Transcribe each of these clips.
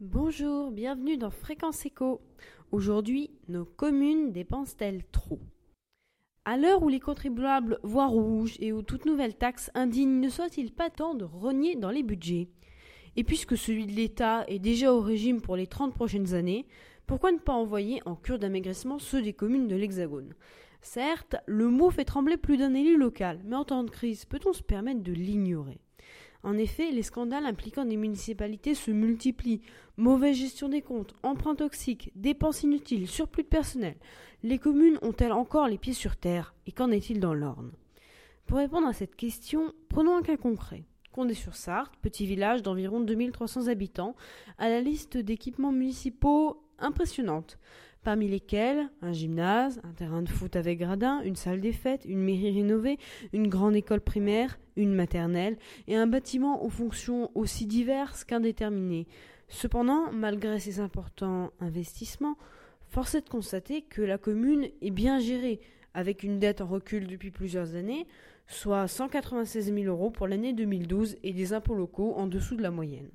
Bonjour, bienvenue dans Fréquence Éco. Aujourd'hui, nos communes dépensent-elles trop? À l'heure où les contribuables voient rouge et où toute nouvelle taxe indigne, ne soit-il pas temps de rogner dans les budgets? Et puisque celui de l'État est déjà au régime pour les 30 prochaines années, pourquoi ne pas envoyer en cure d'amaigrissement ceux des communes de l'Hexagone? Certes, le mot fait trembler plus d'un élu local, mais en temps de crise, peut-on se permettre de l'ignorer? En effet, les scandales impliquant des municipalités se multiplient. Mauvaise gestion des comptes, emprunts toxiques, dépenses inutiles, surplus de personnel. Les communes ont-elles encore les pieds sur terre? Et qu'en est-il dans l'Orne? Pour répondre à cette question, prenons un cas concret. Condé-sur-Sarthe, petit village d'environ 2300 habitants, a la liste d'équipements municipaux impressionnante parmi lesquels un gymnase, un terrain de foot avec gradin, une salle des fêtes, une mairie rénovée, une grande école primaire, une maternelle et un bâtiment aux fonctions aussi diverses qu'indéterminées. Cependant, malgré ces importants investissements, force est de constater que la commune est bien gérée, avec une dette en recul depuis plusieurs années, soit 196 000 euros pour l'année 2012 et des impôts locaux en dessous de la moyenne.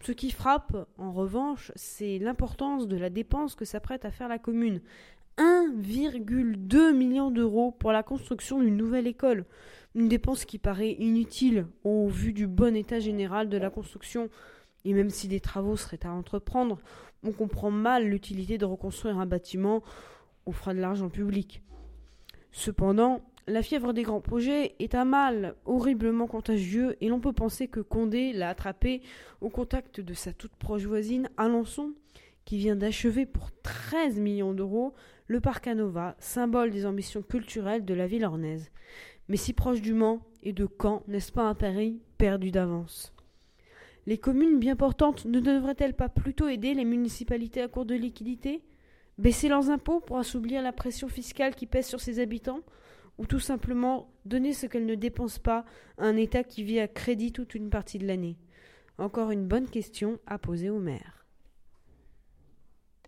Ce qui frappe, en revanche, c'est l'importance de la dépense que s'apprête à faire la commune. 1,2 million d'euros pour la construction d'une nouvelle école. Une dépense qui paraît inutile au vu du bon état général de la construction. Et même si des travaux seraient à entreprendre, on comprend mal l'utilité de reconstruire un bâtiment au frais de l'argent public. Cependant, la fièvre des grands projets est un mal horriblement contagieux et l'on peut penser que Condé l'a attrapé au contact de sa toute proche voisine Alençon, qui vient d'achever pour 13 millions d'euros le parc Anova, symbole des ambitions culturelles de la ville ornaise. Mais si proche du Mans et de Caen, n'est-ce pas un pari perdu d'avance? Les communes bien portantes ne devraient-elles pas plutôt aider les municipalités à court de liquidités? Baisser leurs impôts pour assouplir la pression fiscale qui pèse sur ses habitants? Ou tout simplement donner ce qu'elle ne dépense pas à un État qui vit à crédit toute une partie de l'année Encore une bonne question à poser au maire.